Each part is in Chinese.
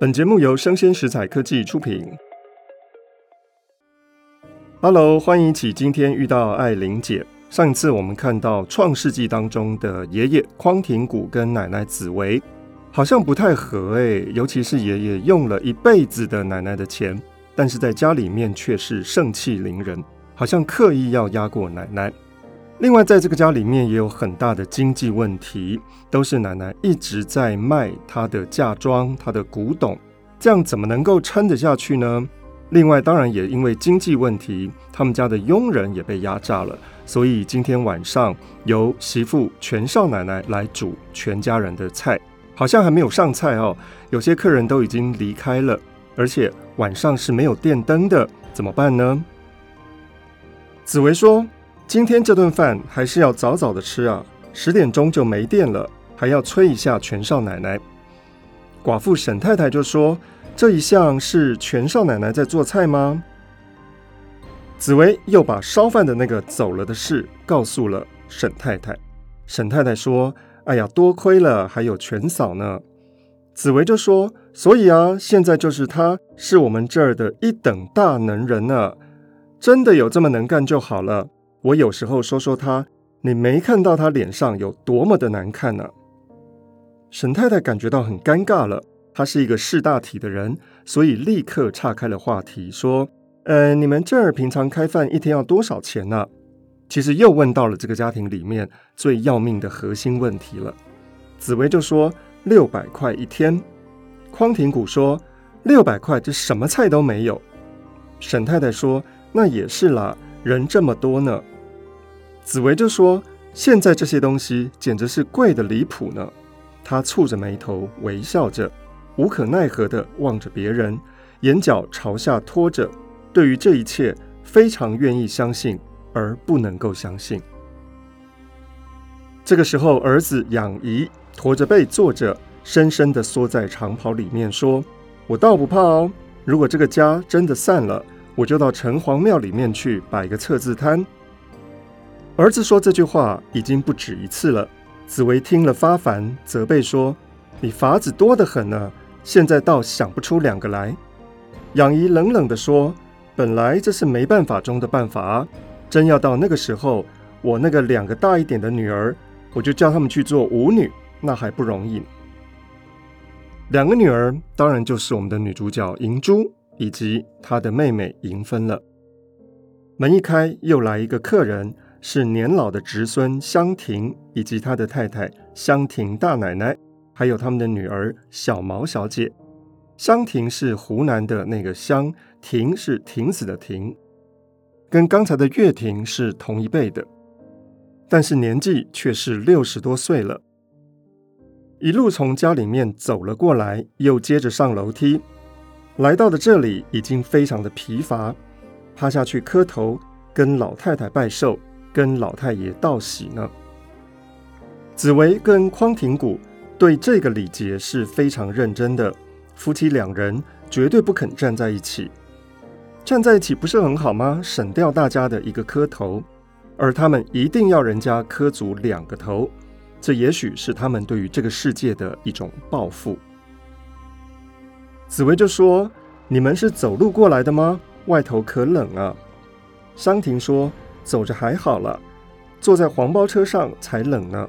本节目由生鲜食材科技出品。Hello，欢迎起今天遇到爱玲姐。上一次我们看到《创世纪》当中的爷爷匡廷古跟奶奶紫薇，好像不太合哎，尤其是爷爷用了一辈子的奶奶的钱，但是在家里面却是盛气凌人，好像刻意要压过奶奶。另外，在这个家里面也有很大的经济问题，都是奶奶一直在卖她的嫁妆、她的古董，这样怎么能够撑得下去呢？另外，当然也因为经济问题，他们家的佣人也被压榨了，所以今天晚上由媳妇全少奶奶来煮全家人的菜，好像还没有上菜哦，有些客人都已经离开了，而且晚上是没有电灯的，怎么办呢？紫薇说。今天这顿饭还是要早早的吃啊，十点钟就没电了，还要催一下全少奶奶。寡妇沈太太就说：“这一向是全少奶奶在做菜吗？”紫薇又把烧饭的那个走了的事告诉了沈太太。沈太太说：“哎呀，多亏了还有全嫂呢。”紫薇就说：“所以啊，现在就是她是我们这儿的一等大能人呢，真的有这么能干就好了。”我有时候说说他，你没看到他脸上有多么的难看呢？沈太太感觉到很尴尬了。她是一个识大体的人，所以立刻岔开了话题，说：“呃，你们这儿平常开饭一天要多少钱呢？”其实又问到了这个家庭里面最要命的核心问题了。紫薇就说：“六百块一天。”匡廷谷说：“六百块，这什么菜都没有。”沈太太说：“那也是啦。”人这么多呢，紫薇就说：“现在这些东西简直是贵得离谱呢。”她蹙着眉头，微笑着，无可奈何地望着别人，眼角朝下拖着，对于这一切非常愿意相信，而不能够相信。这个时候，儿子养怡驼着背坐着，深深地缩在长袍里面，说：“我倒不怕哦，如果这个家真的散了。”我就到城隍庙里面去摆个测字摊。儿子说这句话已经不止一次了。紫薇听了发烦，责备说：“你法子多得很呢，现在倒想不出两个来。”养姨冷冷地说：“本来这是没办法中的办法啊，真要到那个时候，我那个两个大一点的女儿，我就叫他们去做舞女，那还不容易。”两个女儿当然就是我们的女主角银珠。以及她的妹妹银芬了。门一开，又来一个客人，是年老的侄孙香婷，以及他的太太香婷大奶奶，还有他们的女儿小毛小姐。香婷是湖南的那个香，婷是亭子的亭，跟刚才的月婷是同一辈的，但是年纪却是六十多岁了。一路从家里面走了过来，又接着上楼梯。来到的这里已经非常的疲乏，趴下去磕头，跟老太太拜寿，跟老太爷道喜呢。紫薇跟匡廷谷对这个礼节是非常认真的，夫妻两人绝对不肯站在一起，站在一起不是很好吗？省掉大家的一个磕头，而他们一定要人家磕足两个头，这也许是他们对于这个世界的一种报复。紫薇就说：“你们是走路过来的吗？外头可冷啊。”香婷说：“走着还好了，坐在黄包车上才冷呢。”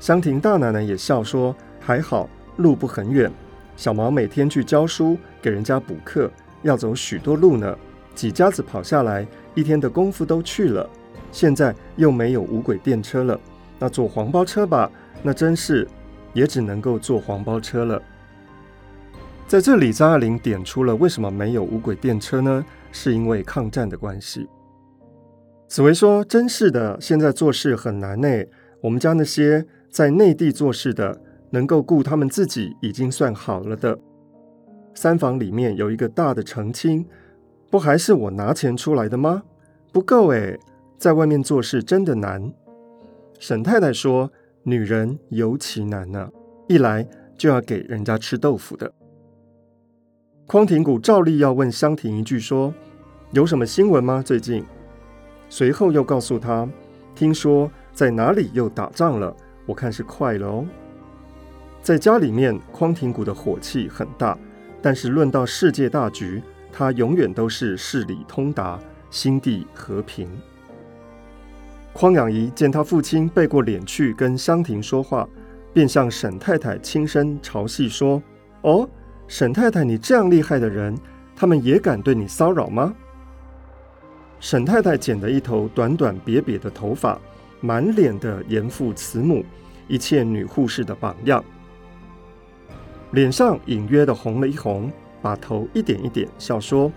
香婷大奶奶也笑说：“还好，路不很远。小毛每天去教书，给人家补课，要走许多路呢。几家子跑下来，一天的功夫都去了。现在又没有无轨电车了，那坐黄包车吧，那真是也只能够坐黄包车了。”在这里，张爱玲点出了为什么没有无轨电车呢？是因为抗战的关系。紫薇说：“真是的，现在做事很难呢。我们家那些在内地做事的，能够顾他们自己已经算好了的。三房里面有一个大的成亲，不还是我拿钱出来的吗？不够哎，在外面做事真的难。”沈太太说：“女人尤其难呢，一来就要给人家吃豆腐的。”匡廷谷照例要问香婷一句，说：“有什么新闻吗？最近？”随后又告诉他：“听说在哪里又打仗了，我看是快了哦。”在家里面，匡廷谷的火气很大，但是论到世界大局，他永远都是事理通达，心地和平。匡养仪见他父亲背过脸去跟香婷说话，便向沈太太轻声嘲戏说：“哦，沈太太，你这样厉害的人，他们也敢对你骚扰吗？”沈太太剪了一头短短瘪瘪的头发，满脸的严父慈母，一切女护士的榜样。脸上隐约的红了一红，把头一点一点笑说：“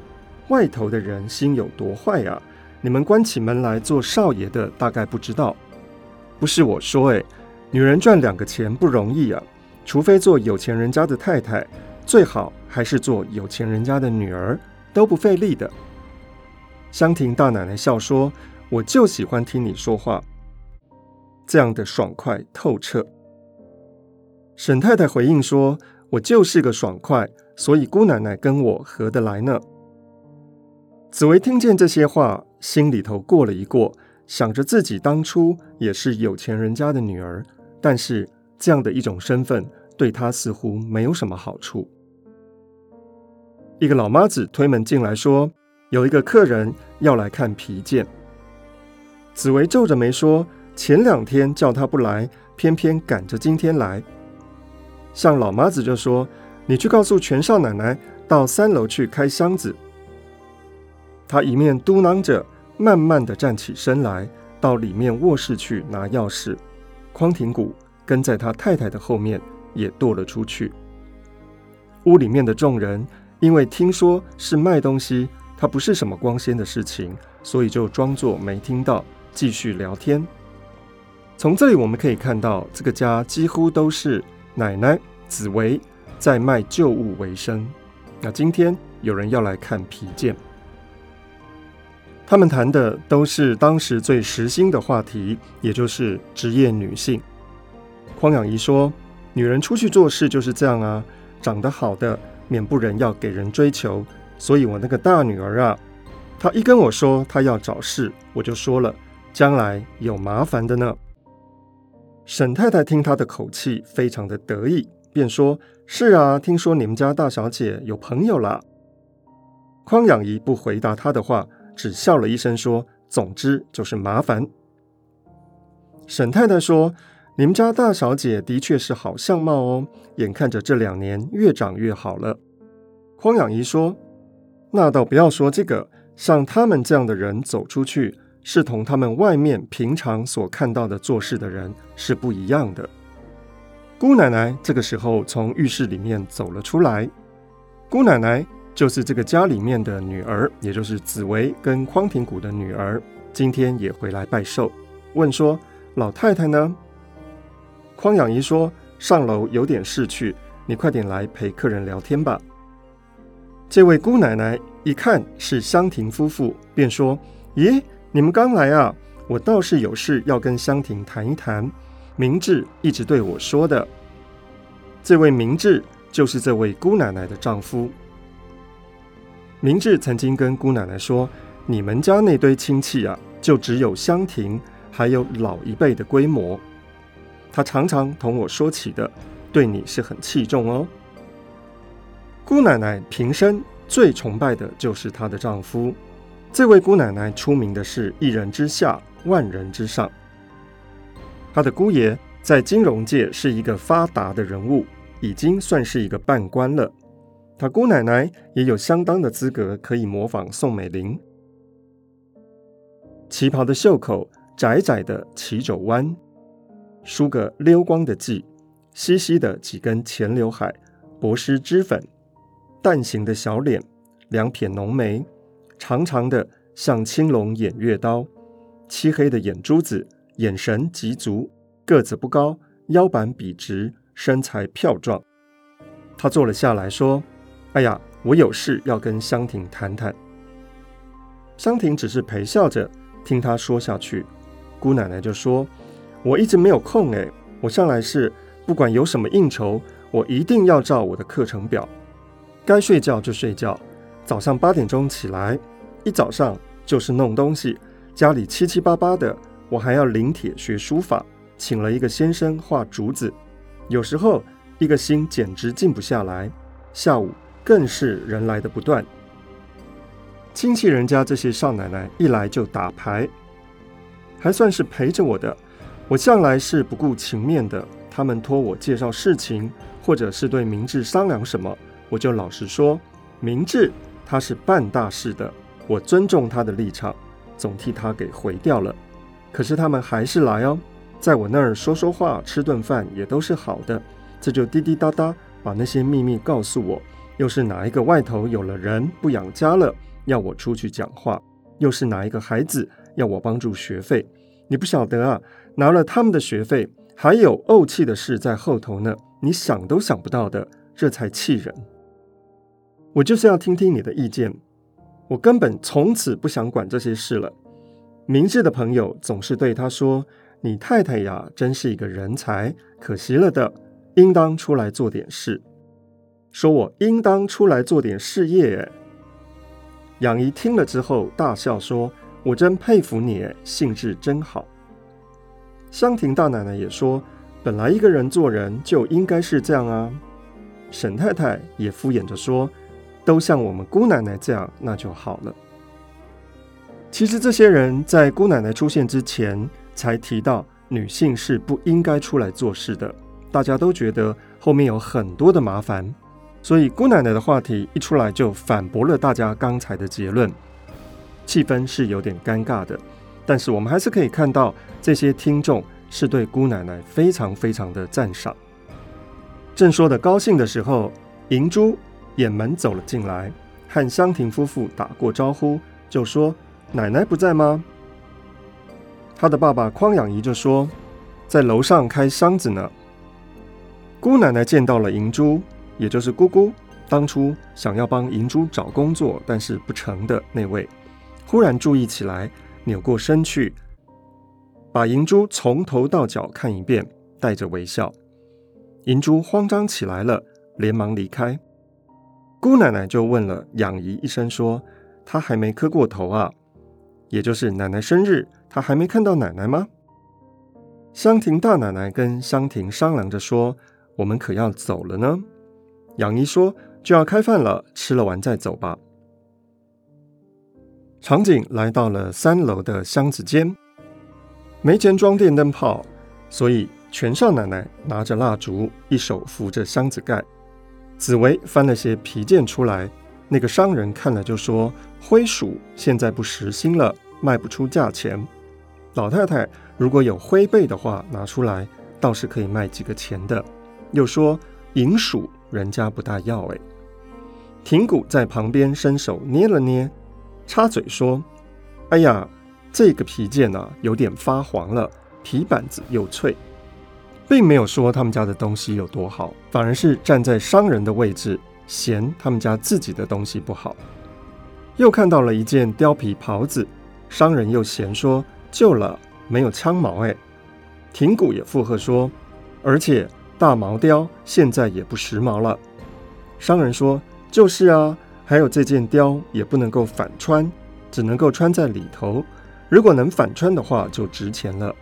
外头的人心有多坏啊！你们关起门来做少爷的，大概不知道。不是我说，诶，女人赚两个钱不容易啊，除非做有钱人家的太太，最好还是做有钱人家的女儿，都不费力的。”香婷大奶奶笑说：“我就喜欢听你说话，这样的爽快透彻。”沈太太回应说。我就是个爽快，所以姑奶奶跟我合得来呢。紫薇听见这些话，心里头过了一过，想着自己当初也是有钱人家的女儿，但是这样的一种身份对她似乎没有什么好处。一个老妈子推门进来，说：“有一个客人要来看皮件。”紫薇皱着眉说：“前两天叫他不来，偏偏赶着今天来。”向老妈子就说：“你去告诉全少奶奶，到三楼去开箱子。”他一面嘟囔着，慢慢的站起身来，到里面卧室去拿钥匙。匡廷谷跟在他太太的后面，也踱了出去。屋里面的众人因为听说是卖东西，他不是什么光鲜的事情，所以就装作没听到，继续聊天。从这里我们可以看到，这个家几乎都是。奶奶紫薇在卖旧物为生。那今天有人要来看皮件，他们谈的都是当时最时兴的话题，也就是职业女性。匡养仪说：“女人出去做事就是这样啊，长得好的免不人要给人追求。所以我那个大女儿啊，她一跟我说她要找事，我就说了，将来有麻烦的呢。”沈太太听他的口气非常的得意，便说：“是啊，听说你们家大小姐有朋友了。”匡养仪不回答他的话，只笑了一声说：“总之就是麻烦。”沈太太说：“你们家大小姐的确是好相貌哦，眼看着这两年越长越好了。”匡养仪说：“那倒不要说这个，像他们这样的人走出去。”是同他们外面平常所看到的做事的人是不一样的。姑奶奶这个时候从浴室里面走了出来。姑奶奶就是这个家里面的女儿，也就是紫薇跟匡廷谷的女儿，今天也回来拜寿。问说：“老太太呢？”匡养仪说：“上楼有点事去，你快点来陪客人聊天吧。”这位姑奶奶一看是香婷夫妇，便说：“咦？”你们刚来啊？我倒是有事要跟香婷谈一谈。明智一直对我说的，这位明智就是这位姑奶奶的丈夫。明智曾经跟姑奶奶说：“你们家那堆亲戚啊，就只有香婷，还有老一辈的规模。他常常同我说起的，对你是很器重哦。”姑奶奶平生最崇拜的就是她的丈夫。这位姑奶奶出名的是一人之下，万人之上。她的姑爷在金融界是一个发达的人物，已经算是一个半官了。她姑奶奶也有相当的资格可以模仿宋美龄。旗袍的袖口窄窄的齐肘弯，梳个溜光的髻，稀稀的几根前刘海，薄施脂粉，蛋形的小脸，两撇浓眉。长长的像青龙偃月刀，漆黑的眼珠子，眼神极足，个子不高，腰板笔直，身材漂壮。他坐了下来，说：“哎呀，我有事要跟香婷谈谈。”香婷只是陪笑着听他说下去。姑奶奶就说：“我一直没有空哎，我向来是不管有什么应酬，我一定要照我的课程表，该睡觉就睡觉，早上八点钟起来。”一早上就是弄东西，家里七七八八的，我还要临帖学书法，请了一个先生画竹子，有时候一个心简直静不下来。下午更是人来的不断。亲戚人家这些少奶奶一来就打牌，还算是陪着我的。我向来是不顾情面的，他们托我介绍事情，或者是对明智商量什么，我就老实说，明智他是办大事的，我尊重他的立场，总替他给回掉了。可是他们还是来哦，在我那儿说说话、吃顿饭也都是好的，这就滴滴答答把那些秘密告诉我，又是哪一个外头有了人不养家了。要我出去讲话，又是哪一个孩子要我帮助学费？你不晓得啊，拿了他们的学费，还有怄气的事在后头呢。你想都想不到的，这才气人。我就是要听听你的意见，我根本从此不想管这些事了。明智的朋友总是对他说：“你太太呀，真是一个人才，可惜了的，应当出来做点事。”说我应当出来做点事业，哎。杨姨听了之后大笑说：“我真佩服你，兴致真好。”香婷大奶奶也说：“本来一个人做人就应该是这样啊。”沈太太也敷衍着说：“都像我们姑奶奶这样，那就好了。”其实这些人在姑奶奶出现之前才提到女性是不应该出来做事的，大家都觉得后面有很多的麻烦。所以姑奶奶的话题一出来，就反驳了大家刚才的结论，气氛是有点尴尬的。但是我们还是可以看到，这些听众是对姑奶奶非常非常的赞赏。正说的高兴的时候，银珠掩门走了进来，和香婷夫妇打过招呼，就说：“奶奶不在吗？”他的爸爸匡养仪就说：“在楼上开箱子呢。”姑奶奶见到了银珠。也就是姑姑当初想要帮银珠找工作，但是不成的那位，忽然注意起来，扭过身去，把银珠从头到脚看一遍，带着微笑。银珠慌张起来了，连忙离开。姑奶奶就问了养姨一声，说：“她还没磕过头啊？也就是奶奶生日，她还没看到奶奶吗？”香亭大奶奶跟香亭商量着说：“我们可要走了呢。”养姨说：“就要开饭了，吃了完再走吧。”场景来到了三楼的箱子间，没钱装电灯泡，所以全少奶奶拿着蜡烛，一手扶着箱子盖。紫薇翻了些皮件出来，那个商人看了就说：“灰鼠现在不时兴了，卖不出价钱。老太太如果有灰贝的话，拿出来倒是可以卖几个钱的。”又说：“银鼠。”人家不大要哎，亭谷在旁边伸手捏了捏，插嘴说：“哎呀，这个皮件啊，有点发黄了，皮板子又脆。”并没有说他们家的东西有多好，反而是站在商人的位置，嫌他们家自己的东西不好。又看到了一件貂皮袍子，商人又嫌说旧了，没有枪毛哎。亭谷也附和说，而且。大毛貂现在也不时髦了。商人说：“就是啊，还有这件貂也不能够反穿，只能够穿在里头。如果能反穿的话，就值钱了。”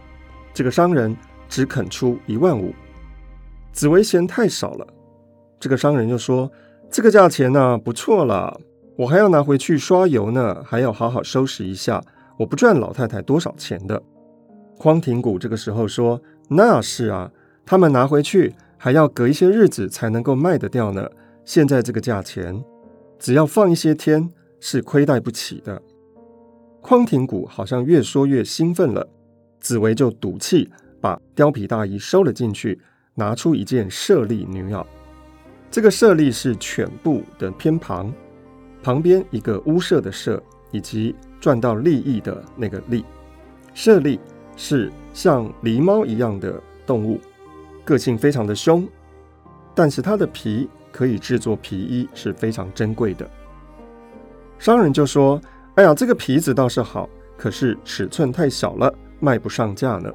这个商人只肯出一万五。紫薇嫌太少了。这个商人又说：“这个价钱呢，不错了，我还要拿回去刷油呢，还要好好收拾一下。我不赚老太太多少钱的。”匡廷谷这个时候说：“那是啊。”他们拿回去还要隔一些日子才能够卖得掉呢。现在这个价钱，只要放一些天是亏待不起的。匡廷谷好像越说越兴奋了，紫薇就赌气把貂皮大衣收了进去，拿出一件舍利女袄。这个舍利是犬部的偏旁，旁边一个屋舍的舍，以及赚到利益的那个利。舍利是像狸猫一样的动物。个性非常的凶，但是它的皮可以制作皮衣，是非常珍贵的。商人就说：“哎呀，这个皮子倒是好，可是尺寸太小了，卖不上价呢。”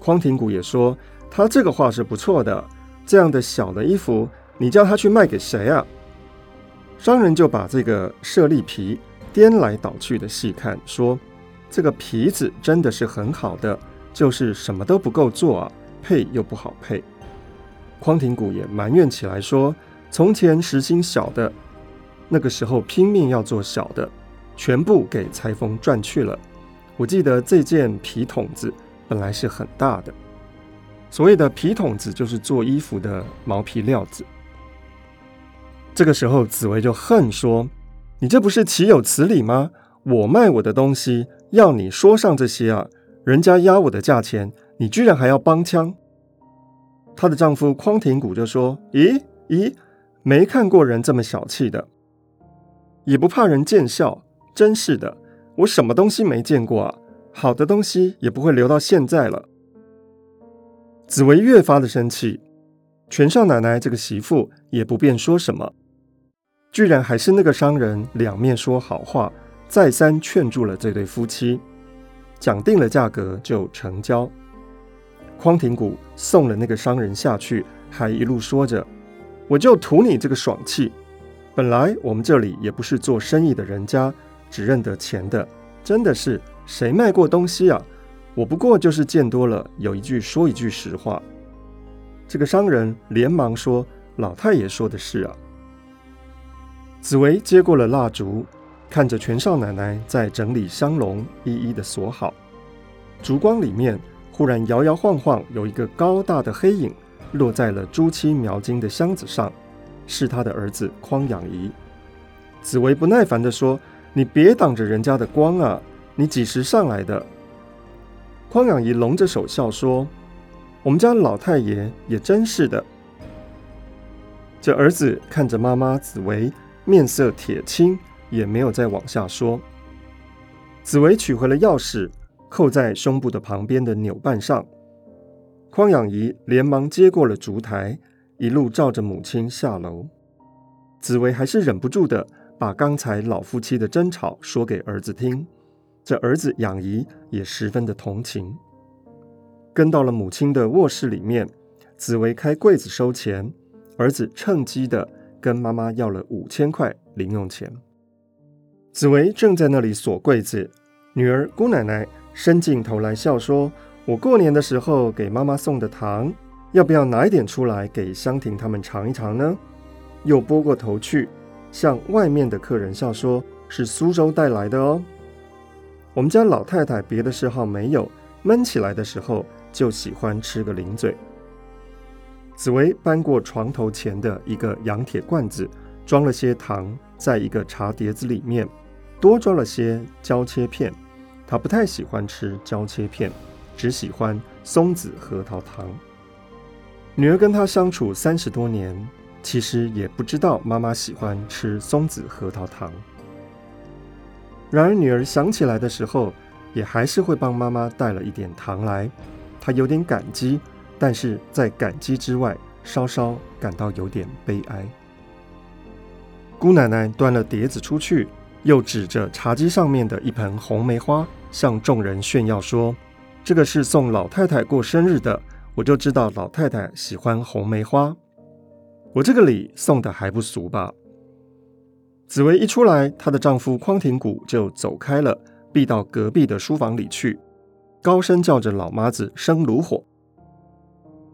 匡廷谷也说：“他这个画是不错的，这样的小的衣服，你叫他去卖给谁啊？”商人就把这个舍利皮颠来倒去的细看，说：“这个皮子真的是很好的，就是什么都不够做啊。”配又不好配，匡廷谷也埋怨起来说：“从前实行小的，那个时候拼命要做小的，全部给裁缝赚去了。我记得这件皮筒子本来是很大的。所谓的皮筒子，就是做衣服的毛皮料子。”这个时候，紫薇就恨说：“你这不是岂有此理吗？我卖我的东西，要你说上这些啊？人家压我的价钱，你居然还要帮腔？”她的丈夫匡廷谷就说：“咦咦，没看过人这么小气的，也不怕人见笑，真是的，我什么东西没见过啊？好的东西也不会留到现在了。”紫薇越发的生气，全少奶奶这个媳妇也不便说什么。居然还是那个商人两面说好话，再三劝住了这对夫妻，讲定了价格就成交。匡廷谷送了那个商人下去，还一路说着：“我就图你这个爽气。本来我们这里也不是做生意的人家，只认得钱的，真的是谁卖过东西啊？我不过就是见多了，有一句说一句实话。”这个商人连忙说：“老太爷说的是啊。”紫薇接过了蜡烛，看着全少奶奶在整理香笼，一一的锁好。烛光里面，忽然摇摇晃晃，有一个高大的黑影落在了朱漆描金的箱子上，是他的儿子匡养仪。紫薇不耐烦地说：“你别挡着人家的光啊！你几时上来的？”匡养仪拢着手笑说：“我们家老太爷也真是的。”这儿子看着妈妈紫薇。面色铁青，也没有再往下说。紫薇取回了钥匙，扣在胸部的旁边的纽绊上。匡养仪连忙接过了烛台，一路照着母亲下楼。紫薇还是忍不住的把刚才老夫妻的争吵说给儿子听。这儿子养姨也十分的同情，跟到了母亲的卧室里面。紫薇开柜子收钱，儿子趁机的。跟妈妈要了五千块零用钱。紫薇正在那里锁柜子，女儿姑奶奶伸进头来笑说：“我过年的时候给妈妈送的糖，要不要拿一点出来给香婷他们尝一尝呢？”又拨过头去，向外面的客人笑说：“是苏州带来的哦。我们家老太太别的嗜好没有，闷起来的时候就喜欢吃个零嘴。”紫薇搬过床头前的一个洋铁罐子，装了些糖，在一个茶碟子里面多装了些椒切片。她不太喜欢吃椒切片，只喜欢松子核桃糖。女儿跟她相处三十多年，其实也不知道妈妈喜欢吃松子核桃糖。然而女儿想起来的时候，也还是会帮妈妈带了一点糖来。她有点感激。但是在感激之外，稍稍感到有点悲哀。姑奶奶端了碟子出去，又指着茶几上面的一盆红梅花，向众人炫耀说：“这个是送老太太过生日的，我就知道老太太喜欢红梅花。我这个礼送的还不俗吧？”紫薇一出来，她的丈夫匡廷谷就走开了，避到隔壁的书房里去，高声叫着老妈子生炉火。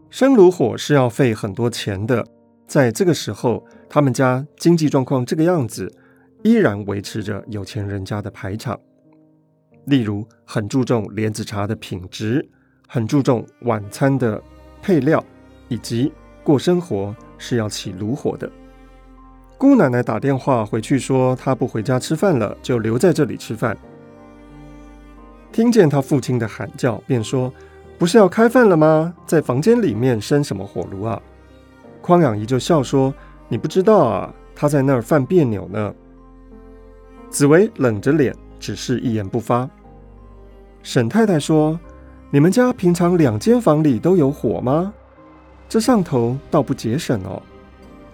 生炉火是要费很多钱的，在这个时候，他们家经济状况这个样子，依然维持着有钱人家的排场。例如，很注重莲子茶的品质，很注重晚餐的配料，以及过生活是要起炉火的。姑奶奶打电话回去说，她不回家吃饭了，就留在这里吃饭。听见她父亲的喊叫，便说。不是要开饭了吗？在房间里面生什么火炉啊？匡养仪就笑说：“你不知道啊，他在那儿犯别扭呢。”紫薇冷着脸，只是一言不发。沈太太说：“你们家平常两间房里都有火吗？这上头倒不节省哦。”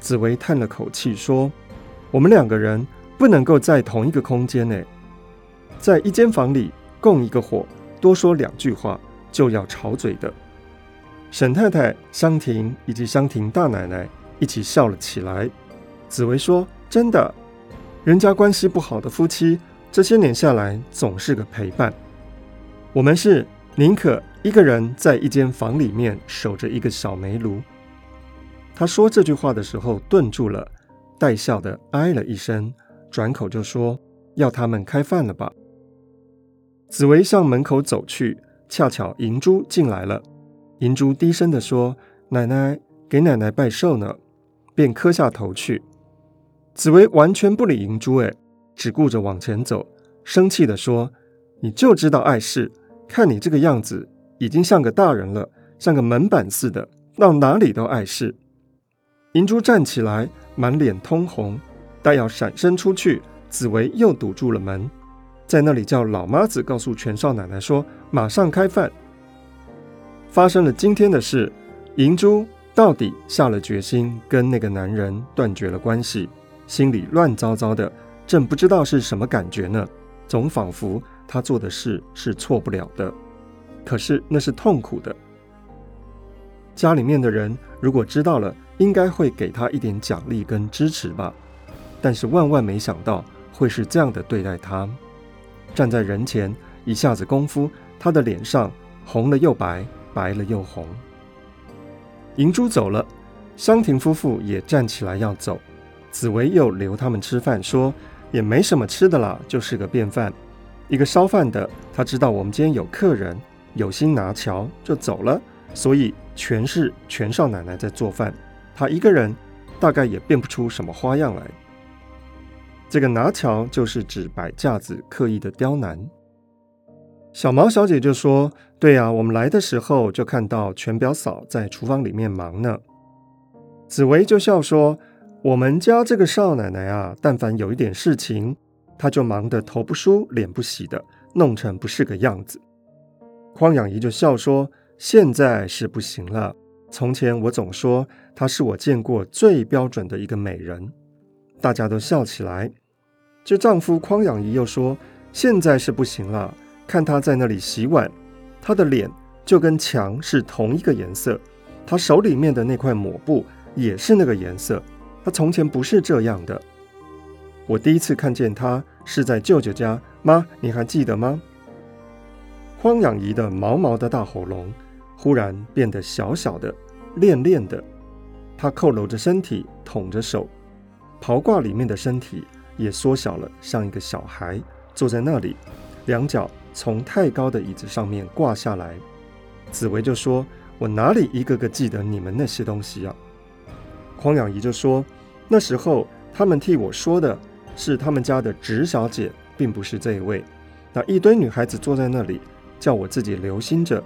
紫薇叹了口气说：“我们两个人不能够在同一个空间内，在一间房里共一个火，多说两句话。”就要吵嘴的，沈太太、香婷以及香婷大奶奶一起笑了起来。紫薇说：“真的，人家关系不好的夫妻，这些年下来总是个陪伴。我们是宁可一个人在一间房里面守着一个小煤炉。”他说这句话的时候顿住了，带笑的哎了一声，转口就说：“要他们开饭了吧。”紫薇向门口走去，恰巧银珠进来了。银珠低声的说：“奶奶，给奶奶拜寿呢。”便磕下头去。紫薇完全不理银珠，哎，只顾着往前走，生气的说：“你就知道碍事，看你这个样子，已经像个大人了，像个门板似的，到哪里都碍事。”银珠站起来，满脸通红，待要闪身出去，紫薇又堵住了门，在那里叫老妈子告诉全少奶奶说：“马上开饭。”发生了今天的事，银珠到底下了决心，跟那个男人断绝了关系，心里乱糟糟的，正不知道是什么感觉呢，总仿佛他做的事是错不了的，可是那是痛苦的。家里面的人如果知道了，应该会给他一点奖励跟支持吧，但是万万没想到会是这样的对待他。站在人前，一下子功夫，他的脸上红了又白，白了又红。银珠走了，香婷夫妇也站起来要走，紫薇又留他们吃饭，说也没什么吃的啦，就是个便饭。一个烧饭的，他知道我们今天有客人，有心拿桥就走了，所以全是全少奶奶在做饭。他一个人大概也变不出什么花样来。这个拿桥就是指摆架子，刻意的刁难。小毛小姐就说：“对呀，我们来的时候就看到全表嫂在厨房里面忙呢。”紫薇就笑说：“我们家这个少奶奶啊，但凡有一点事情，她就忙得头不梳脸不洗的，弄成不是个样子。”匡养仪就笑说：“现在是不行了。”从前我总说她是我见过最标准的一个美人，大家都笑起来。这丈夫匡养仪又说：“现在是不行了，看她在那里洗碗，她的脸就跟墙是同一个颜色，她手里面的那块抹布也是那个颜色。她从前不是这样的。我第一次看见她是在舅舅家，妈，你还记得吗？”匡养仪的毛毛的大喉咙忽然变得小小的。练练的，他佝僂着身体，捅着手，袍褂里面的身体也缩小了，像一个小孩坐在那里，两脚从太高的椅子上面挂下来。紫薇就说：“我哪里一个个记得你们那些东西啊？”匡养仪就说：“那时候他们替我说的是他们家的直小姐，并不是这一位。那一堆女孩子坐在那里，叫我自己留心着。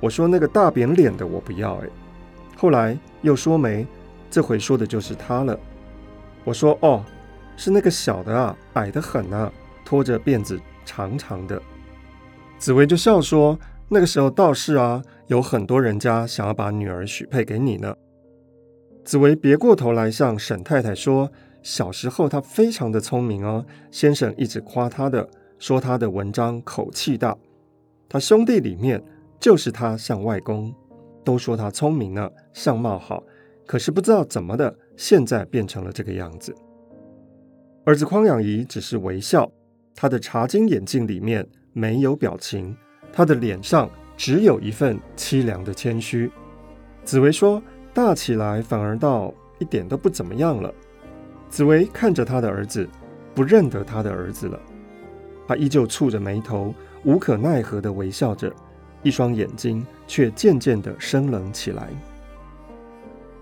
我说那个大扁脸的我不要，哎。”后来又说没，这回说的就是他了。我说哦，是那个小的啊，矮得很啊，拖着辫子长长的。紫薇就笑说：“那个时候倒是啊，有很多人家想要把女儿许配给你呢。”紫薇别过头来向沈太太说：“小时候她非常的聪明哦，先生一直夸她的，说她的文章口气大。她兄弟里面就是他像外公。”都说他聪明呢，相貌好，可是不知道怎么的，现在变成了这个样子。儿子匡养仪只是微笑，他的茶晶眼镜里面没有表情，他的脸上只有一份凄凉的谦虚。紫薇说：“大起来反而倒一点都不怎么样了。”紫薇看着他的儿子，不认得他的儿子了。他依旧蹙着眉头，无可奈何地微笑着。一双眼睛却渐渐地生冷起来。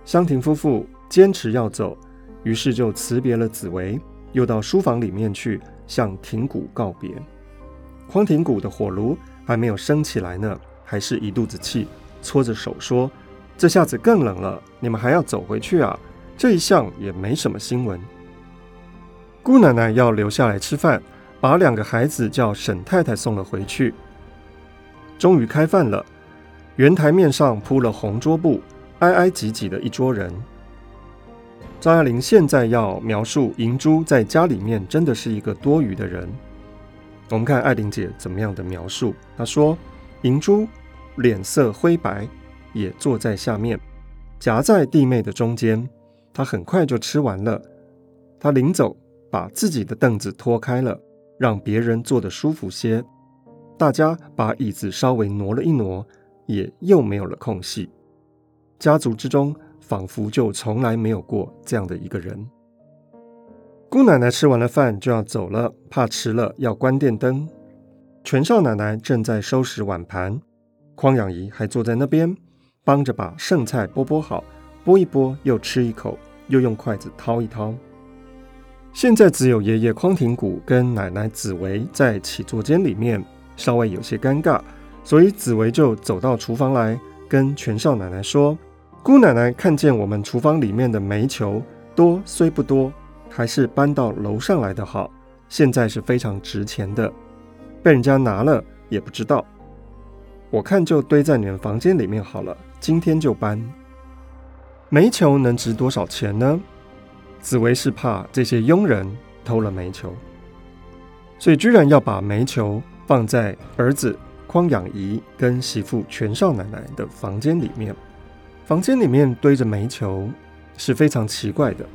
香婷夫妇坚持要走，于是就辞别了紫薇，又到书房里面去向庭谷告别。匡庭谷的火炉还没有升起来呢，还是一肚子气，搓着手说：“这下子更冷了，你们还要走回去啊？这一向也没什么新闻。”姑奶奶要留下来吃饭，把两个孩子叫沈太太送了回去。终于开饭了，圆台面上铺了红桌布，挨挨挤挤的一桌人。张爱玲现在要描述银珠在家里面真的是一个多余的人。我们看爱玲姐怎么样的描述，她说：银珠脸色灰白，也坐在下面，夹在弟妹的中间。她很快就吃完了，她临走把自己的凳子拖开了，让别人坐得舒服些。大家把椅子稍微挪了一挪，也又没有了空隙。家族之中仿佛就从来没有过这样的一个人。姑奶奶吃完了饭就要走了，怕迟了要关电灯。全少奶奶正在收拾碗盘，匡养仪还坐在那边，帮着把剩菜剥剥好，剥一剥又吃一口，又用筷子掏一掏。现在只有爷爷匡廷谷跟奶奶紫薇在起坐间里面，稍微有些尴尬，所以紫薇就走到厨房来，跟全少奶奶说：“姑奶奶看见我们厨房里面的煤球多虽不多。”还是搬到楼上来的好，现在是非常值钱的，被人家拿了也不知道。我看就堆在你们房间里面好了，今天就搬。煤球能值多少钱呢？紫薇是怕这些佣人偷了煤球，所以居然要把煤球放在儿子匡养仪跟媳妇全少奶奶的房间里面。房间里面堆着煤球是非常奇怪的。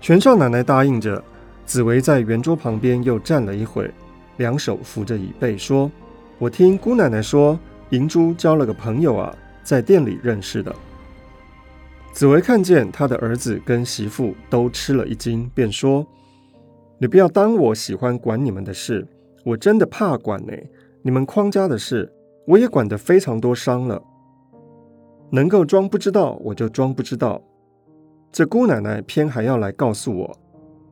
全少奶奶答应着，紫薇在圆桌旁边又站了一会，两手扶着椅背说：“我听姑奶奶说，银珠交了个朋友啊，在店里认识的。”紫薇看见她的儿子跟媳妇都吃了一惊，便说：“你不要当我喜欢管你们的事，我真的怕管呢。你们匡家的事，我也管得非常多伤了，能够装不知道，我就装不知道。”这姑奶奶偏还要来告诉我，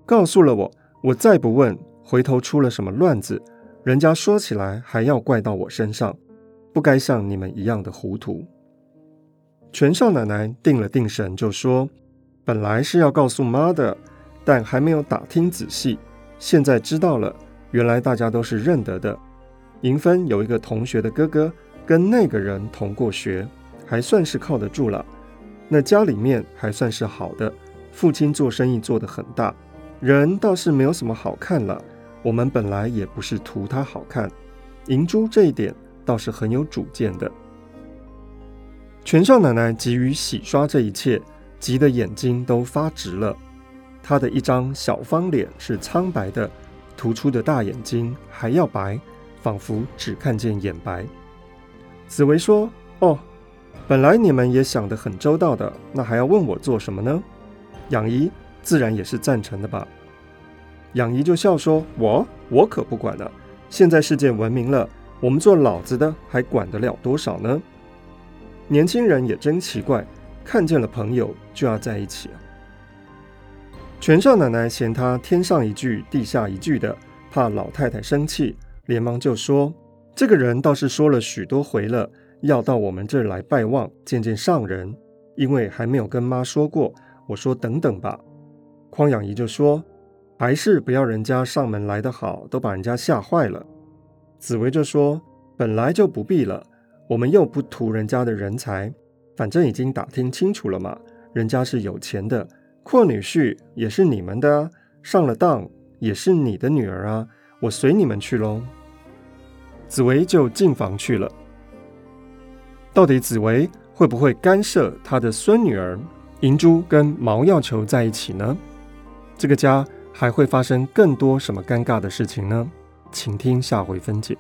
告诉了我，我再不问，回头出了什么乱子，人家说起来还要怪到我身上，不该像你们一样的糊涂。全少奶奶定了定神，就说：“本来是要告诉妈的，但还没有打听仔细，现在知道了，原来大家都是认得的。银芬有一个同学的哥哥，跟那个人同过学，还算是靠得住了。”那家里面还算是好的，父亲做生意做得很大，人倒是没有什么好看了。我们本来也不是图他好看，银珠这一点倒是很有主见的。全少奶奶急于洗刷这一切，急得眼睛都发直了。她的一张小方脸是苍白的，突出的大眼睛还要白，仿佛只看见眼白。紫薇说：“哦。”本来你们也想得很周到的，那还要问我做什么呢？养仪自然也是赞成的吧。养仪就笑说：“我我可不管了。现在世界文明了，我们做老子的还管得了多少呢？年轻人也真奇怪，看见了朋友就要在一起。”全少奶奶嫌他天上一句地下一句的，怕老太太生气，连忙就说：“这个人倒是说了许多回了。”要到我们这儿来拜望，见见上人，因为还没有跟妈说过。我说等等吧。匡养仪就说，还是不要人家上门来的好，都把人家吓坏了。紫薇就说，本来就不必了，我们又不图人家的人才，反正已经打听清楚了嘛，人家是有钱的，阔女婿也是你们的，上了当也是你的女儿啊，我随你们去喽。紫薇就进房去了。到底紫薇会不会干涉她的孙女儿银珠跟毛要球在一起呢？这个家还会发生更多什么尴尬的事情呢？请听下回分解。